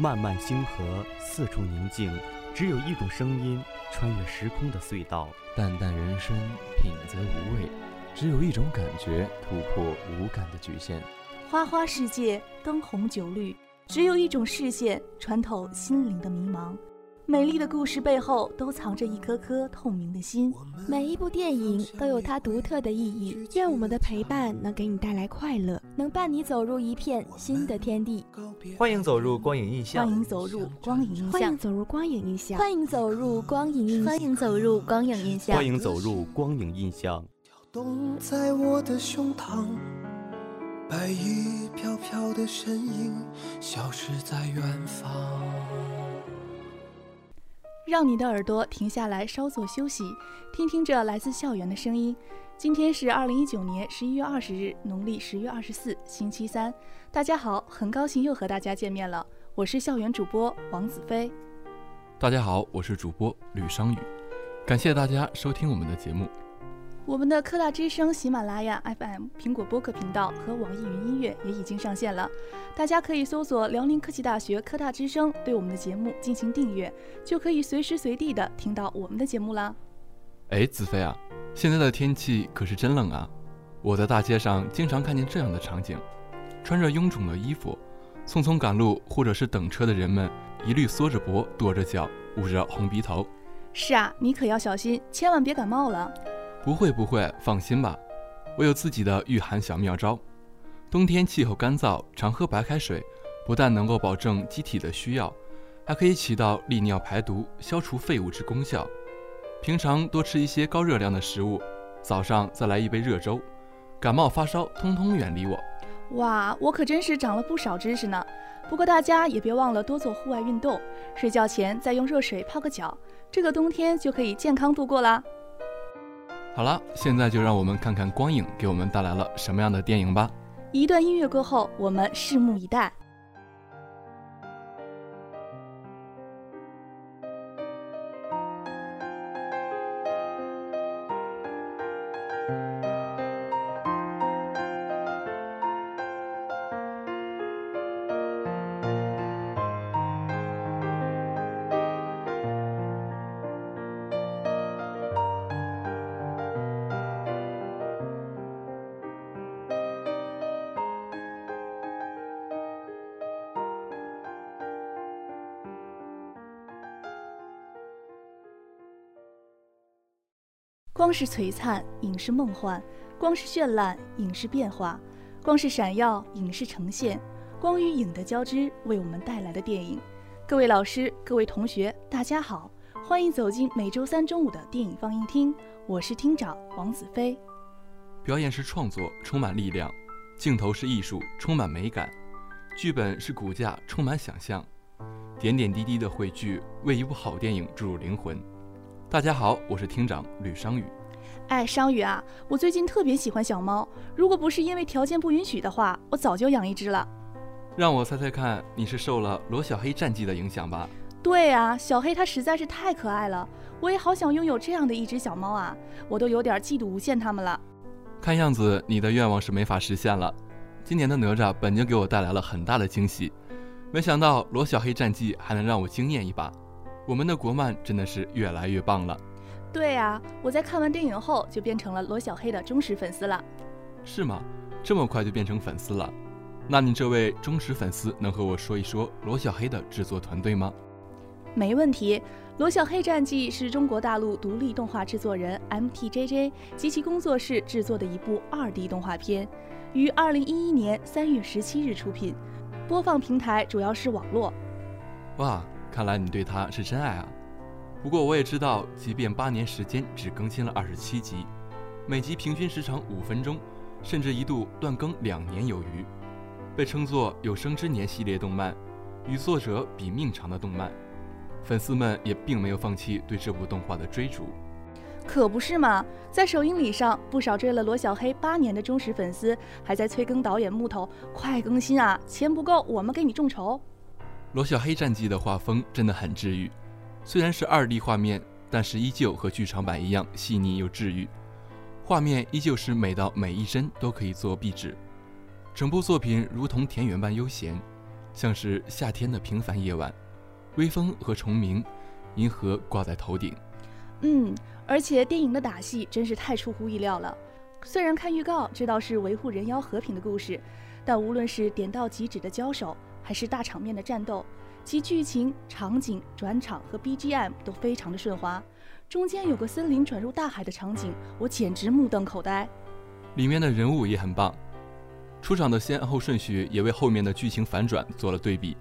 漫漫星河，四处宁静，只有一种声音穿越时空的隧道。淡淡人生，品则无味，只有一种感觉突破无感的局限。花花世界，灯红酒绿，只有一种视线穿透心灵的迷茫。美丽的故事背后都藏着一颗颗透明的心。每一部电影都有它独特的意义。愿我们的陪伴能给你带来快乐，能伴你走入一片新的天地。欢迎走入光影印象。欢迎走入光影印象。欢迎走入光影印象。欢迎走入光影印象。欢迎走入光影印象。欢迎走入光影印象。跳动在我的胸膛，白衣飘飘的身影消失在远方。让你的耳朵停下来，稍作休息，听听这来自校园的声音。今天是二零一九年十一月二十日，农历十月二十四，星期三。大家好，很高兴又和大家见面了，我是校园主播王子飞。大家好，我是主播吕商宇，感谢大家收听我们的节目。我们的科大之声、喜马拉雅 FM、苹果播客频道和网易云音乐也已经上线了，大家可以搜索辽宁科技大学科大之声，对我们的节目进行订阅，就可以随时随地的听到我们的节目啦。哎，子飞啊，现在的天气可是真冷啊！我在大街上经常看见这样的场景：穿着臃肿的衣服，匆匆赶路或者是等车的人们，一律缩着脖、跺着脚、捂着红鼻头。是啊，你可要小心，千万别感冒了。不会不会，放心吧，我有自己的御寒小妙招。冬天气候干燥，常喝白开水，不但能够保证机体的需要，还可以起到利尿排毒、消除废物之功效。平常多吃一些高热量的食物，早上再来一杯热粥，感冒发烧通通远离我。哇，我可真是长了不少知识呢。不过大家也别忘了多做户外运动，睡觉前再用热水泡个脚，这个冬天就可以健康度过啦。好了，现在就让我们看看光影给我们带来了什么样的电影吧。一段音乐过后，我们拭目以待。光是璀璨，影视梦幻；光是绚烂，影视变化；光是闪耀，影视呈现。光与影的交织，为我们带来的电影。各位老师，各位同学，大家好，欢迎走进每周三中午的电影放映厅。我是厅长王子飞。表演是创作，充满力量；镜头是艺术，充满美感；剧本是骨架，充满想象。点点滴滴的汇聚，为一部好电影注入灵魂。大家好，我是厅长吕商宇。哎，商宇啊，我最近特别喜欢小猫，如果不是因为条件不允许的话，我早就养一只了。让我猜猜看，你是受了罗小黑战绩的影响吧？对啊，小黑它实在是太可爱了，我也好想拥有这样的一只小猫啊，我都有点嫉妒无限它们了。看样子你的愿望是没法实现了。今年的哪吒本就给我带来了很大的惊喜，没想到罗小黑战绩还能让我惊艳一把。我们的国漫真的是越来越棒了。对呀，我在看完电影后就变成了罗小黑的忠实粉丝了。是吗？这么快就变成粉丝了？那你这位忠实粉丝能和我说一说罗小黑的制作团队吗？没问题，《罗小黑战记》是中国大陆独立动画制作人 MTJJ 及其工作室制作的一部 2D 动画片，于二零一一年三月十七日出品，播放平台主要是网络。哇！看来你对他是真爱啊！不过我也知道，即便八年时间只更新了二十七集，每集平均时长五分钟，甚至一度断更两年有余，被称作有生之年系列动漫，与作者比命长的动漫，粉丝们也并没有放弃对这部动画的追逐。可不是嘛，在首映礼上，不少追了罗小黑八年的忠实粉丝还在催更导演木头，快更新啊！钱不够，我们给你众筹。罗小黑战记的画风真的很治愈，虽然是二 D 画面，但是依旧和剧场版一样细腻又治愈，画面依旧是美到每一帧都可以做壁纸，整部作品如同田园般悠闲，像是夏天的平凡夜晚，微风和虫鸣，银河挂在头顶。嗯，而且电影的打戏真是太出乎意料了。虽然看预告知道是维护人妖和平的故事，但无论是点到即止的交手，还是大场面的战斗，其剧情、场景、转场和 BGM 都非常的顺滑。中间有个森林转入大海的场景，我简直目瞪口呆。里面的人物也很棒，出场的先后顺序也为后面的剧情反转做了对比。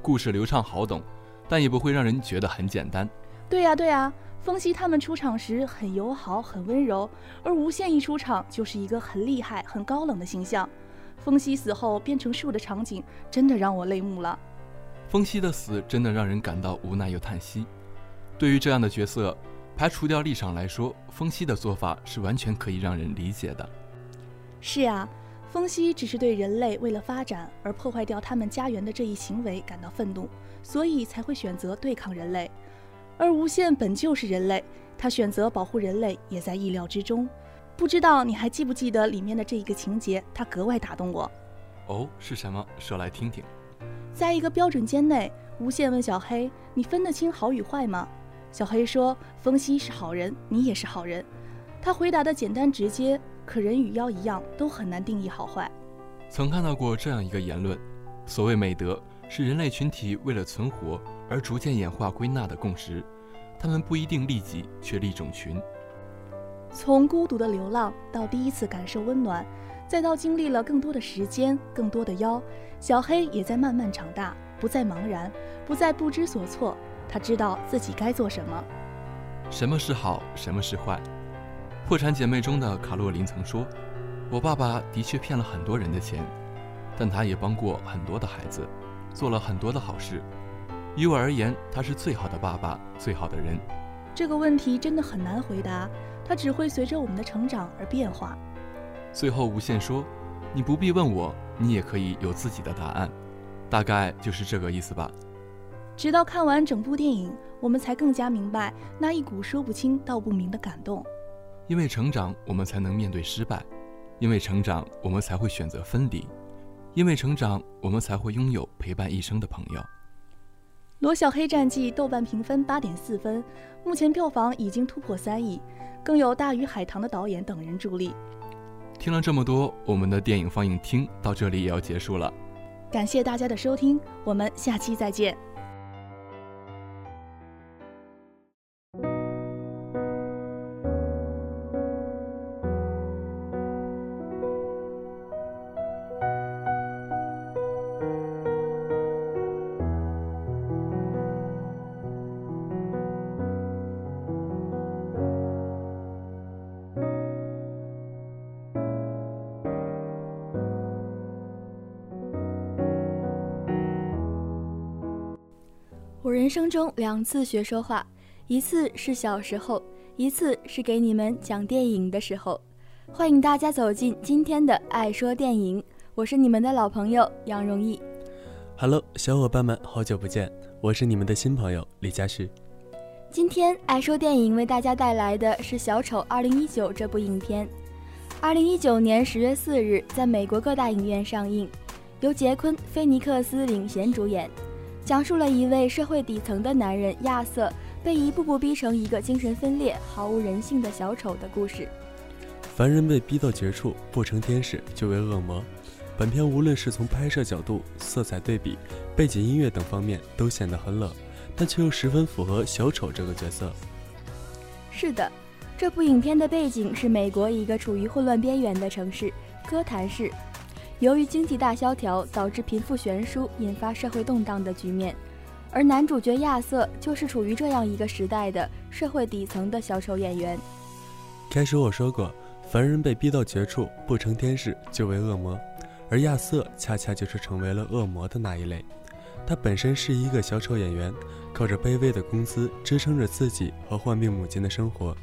故事流畅好懂，但也不会让人觉得很简单。对呀对呀。风夕他们出场时很友好、很温柔，而无限一出场就是一个很厉害、很高冷的形象。风息死后变成树的场景真的让我泪目了。风息的死真的让人感到无奈又叹息。对于这样的角色，排除掉立场来说，风息的做法是完全可以让人理解的。是啊，风息只是对人类为了发展而破坏掉他们家园的这一行为感到愤怒，所以才会选择对抗人类。而无限本就是人类，他选择保护人类也在意料之中。不知道你还记不记得里面的这一个情节，它格外打动我。哦，是什么？说来听听。在一个标准间内，无限问小黑：“你分得清好与坏吗？”小黑说：“风夕是好人，你也是好人。”他回答的简单直接，可人与妖一样，都很难定义好坏。曾看到过这样一个言论：所谓美德，是人类群体为了存活。而逐渐演化归纳的共识，他们不一定利己，却利种群。从孤独的流浪到第一次感受温暖，再到经历了更多的时间、更多的妖，小黑也在慢慢长大，不再茫然，不再不知所措。他知道自己该做什么。什么是好，什么是坏？破产姐妹中的卡洛琳曾说：“我爸爸的确骗了很多人的钱，但他也帮过很多的孩子，做了很多的好事。”于我而言，他是最好的爸爸，最好的人。这个问题真的很难回答，他只会随着我们的成长而变化。最后，无限说：“你不必问我，你也可以有自己的答案。”大概就是这个意思吧。直到看完整部电影，我们才更加明白那一股说不清道不明的感动。因为成长，我们才能面对失败；因为成长，我们才会选择分离；因为成长，我们才会拥有陪伴一生的朋友。《罗小黑战记》豆瓣评分八点四分，目前票房已经突破三亿，更有《大鱼海棠》的导演等人助力。听了这么多，我们的电影放映厅到这里也要结束了。感谢大家的收听，我们下期再见。我人生中两次学说话，一次是小时候，一次是给你们讲电影的时候。欢迎大家走进今天的爱说电影，我是你们的老朋友杨荣毅。Hello，小伙伴们，好久不见，我是你们的新朋友李佳旭。今天爱说电影为大家带来的是《小丑2019》这部影片。2019年10月4日在美国各大影院上映，由杰昆·菲尼克斯领衔主演。讲述了一位社会底层的男人亚瑟被一步步逼成一个精神分裂、毫无人性的小丑的故事。凡人被逼到绝处，不成天使就为恶魔。本片无论是从拍摄角度、色彩对比、背景音乐等方面，都显得很冷，但却又十分符合小丑这个角色。是的，这部影片的背景是美国一个处于混乱边缘的城市——哥谭市。由于经济大萧条导致贫富悬殊，引发社会动荡的局面，而男主角亚瑟就是处于这样一个时代的社会底层的小丑演员。开始我说过，凡人被逼到绝处，不成天使就为恶魔，而亚瑟恰恰就是成为了恶魔的那一类。他本身是一个小丑演员，靠着卑微的工资支撑着自己和患病母亲的生活。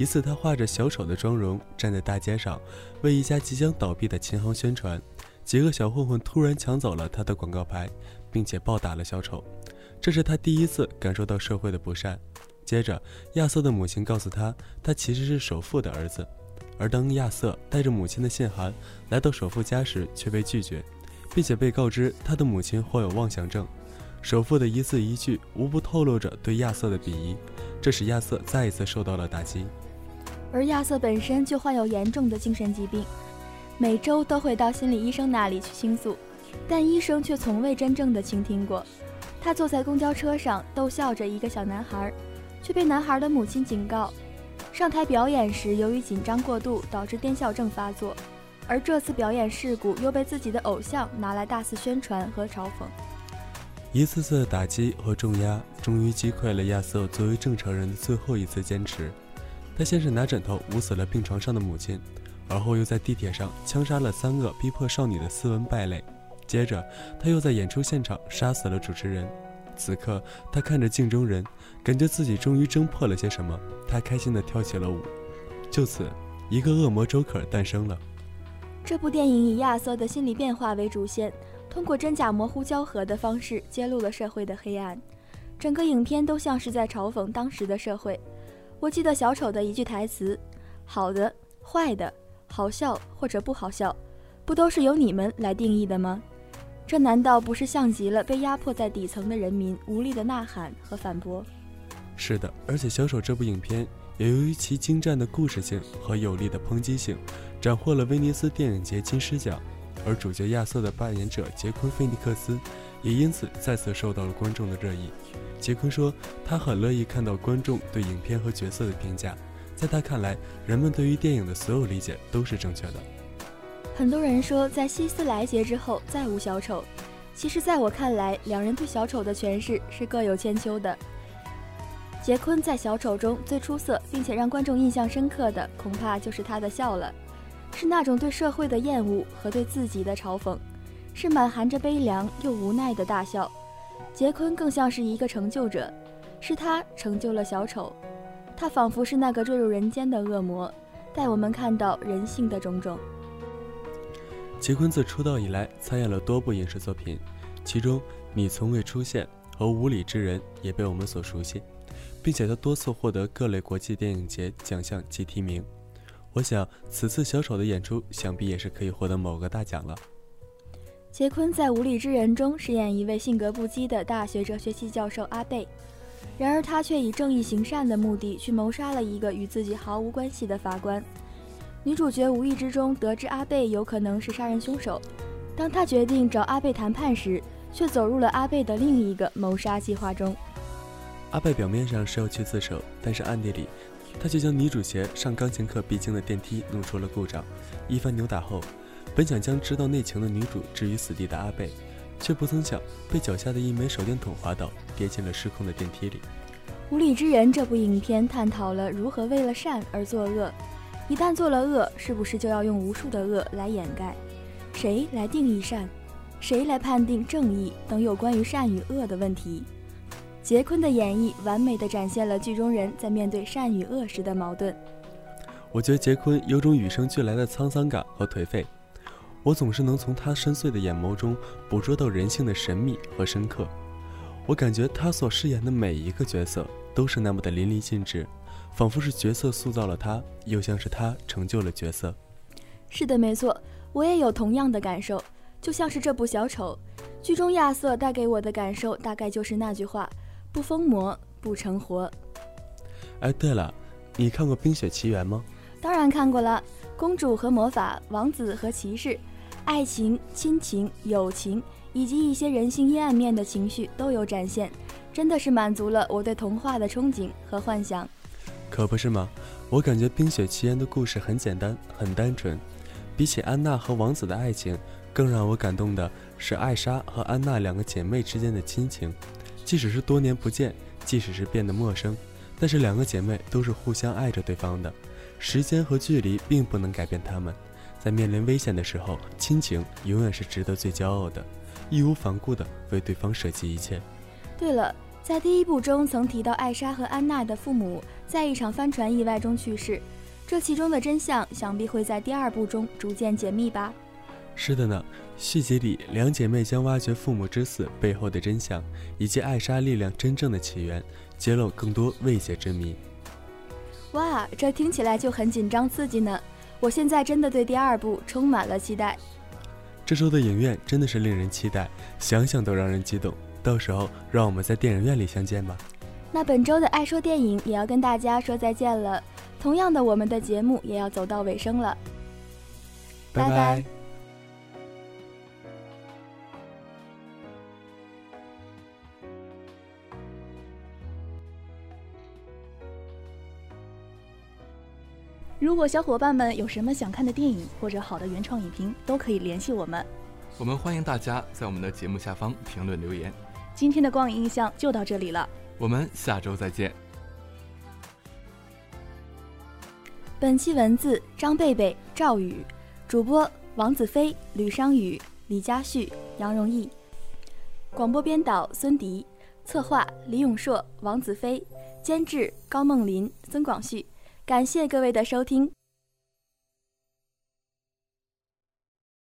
一次，他画着小丑的妆容站在大街上，为一家即将倒闭的琴行宣传。几个小混混突然抢走了他的广告牌，并且暴打了小丑。这是他第一次感受到社会的不善。接着，亚瑟的母亲告诉他，他其实是首富的儿子。而当亚瑟带着母亲的信函来到首富家时，却被拒绝，并且被告知他的母亲患有妄想症。首富的一字一句无不透露着对亚瑟的鄙夷，这使亚瑟再一次受到了打击。而亚瑟本身就患有严重的精神疾病，每周都会到心理医生那里去倾诉，但医生却从未真正的倾听过。他坐在公交车上逗笑着一个小男孩，却被男孩的母亲警告：上台表演时由于紧张过度导致癫痫症发作。而这次表演事故又被自己的偶像拿来大肆宣传和嘲讽。一次次的打击和重压，终于击溃了亚瑟作为正常人的最后一次坚持。他先是拿枕头捂死了病床上的母亲，而后又在地铁上枪杀了三个逼迫少女的斯文败类。接着，他又在演出现场杀死了主持人。此刻，他看着镜中人，感觉自己终于挣破了些什么。他开心地跳起了舞。就此，一个恶魔周可儿诞生了。这部电影以亚瑟的心理变化为主线。通过真假模糊交合的方式揭露了社会的黑暗，整个影片都像是在嘲讽当时的社会。我记得小丑的一句台词：“好的、坏的、好笑或者不好笑，不都是由你们来定义的吗？”这难道不是像极了被压迫在底层的人民无力的呐喊和反驳？是的，而且小丑这部影片也由于其精湛的故事性和有力的抨击性，斩获了威尼斯电影节金狮奖。而主角亚瑟的扮演者杰昆·菲尼克斯也因此再次受到了观众的热议。杰昆说：“他很乐意看到观众对影片和角色的评价，在他看来，人们对于电影的所有理解都是正确的。”很多人说，在希斯莱杰之后再无小丑。其实，在我看来，两人对小丑的诠释是各有千秋的。杰昆在小丑中最出色，并且让观众印象深刻的，恐怕就是他的笑了。是那种对社会的厌恶和对自己的嘲讽，是满含着悲凉又无奈的大笑。杰昆更像是一个成就者，是他成就了小丑，他仿佛是那个坠入人间的恶魔，带我们看到人性的种种。杰昆自出道以来参演了多部影视作品，其中《你从未出现》和《无理之人》也被我们所熟悉，并且他多次获得各类国际电影节奖项及提名。我想，此次小丑的演出想必也是可以获得某个大奖了。杰昆在《无理之人》中饰演一位性格不羁的大学哲学系教授阿贝，然而他却以正义行善的目的去谋杀了一个与自己毫无关系的法官。女主角无意之中得知阿贝有可能是杀人凶手，当她决定找阿贝谈判时，却走入了阿贝的另一个谋杀计划中。阿贝表面上是要去自首，但是暗地里。他就将女主角上钢琴课必经的电梯弄出了故障，一番扭打后，本想将知道内情的女主置于死地的阿贝，却不曾想被脚下的一枚手电筒滑倒，跌进了失控的电梯里。《无理之人》这部影片探讨了如何为了善而作恶，一旦做了恶，是不是就要用无数的恶来掩盖？谁来定义善？谁来判定正义等有关于善与恶的问题？杰昆的演绎完美的展现了剧中人在面对善与恶时的矛盾。我觉得杰昆有种与生俱来的沧桑感和颓废，我总是能从他深邃的眼眸中捕捉到人性的神秘和深刻。我感觉他所饰演的每一个角色都是那么的淋漓尽致，仿佛是角色塑造了他，又像是他成就了角色。是的，没错，我也有同样的感受。就像是这部小丑剧中亚瑟带给我的感受，大概就是那句话。不疯魔不成活。哎，对了，你看过《冰雪奇缘》吗？当然看过了。公主和魔法，王子和骑士，爱情、亲情、友情，以及一些人性阴暗面的情绪都有展现，真的是满足了我对童话的憧憬和幻想。可不是吗？我感觉《冰雪奇缘》的故事很简单，很单纯。比起安娜和王子的爱情，更让我感动的是艾莎和安娜两个姐妹之间的亲情。即使是多年不见，即使是变得陌生，但是两个姐妹都是互相爱着对方的。时间和距离并不能改变她们，在面临危险的时候，亲情永远是值得最骄傲的，义无反顾地为对方舍弃一切。对了，在第一部中曾提到艾莎和安娜的父母在一场帆船意外中去世，这其中的真相想必会在第二部中逐渐解密吧。是的呢，续集里两姐妹将挖掘父母之死背后的真相，以及艾莎力量真正的起源，揭露更多未解之谜。哇，这听起来就很紧张刺激呢！我现在真的对第二部充满了期待。这周的影院真的是令人期待，想想都让人激动。到时候让我们在电影院里相见吧。那本周的爱说电影也要跟大家说再见了。同样的，我们的节目也要走到尾声了。拜拜。如果小伙伴们有什么想看的电影或者好的原创影评，都可以联系我们。我们欢迎大家在我们的节目下方评论留言。今天的光影印象就到这里了，我们下周再见。本期文字：张贝贝、赵宇，主播：王子飞、吕商宇、李佳旭、杨荣毅，广播编导：孙迪，策划：李永硕、王子飞，监制：高梦林、孙广旭。感谢各位的收听。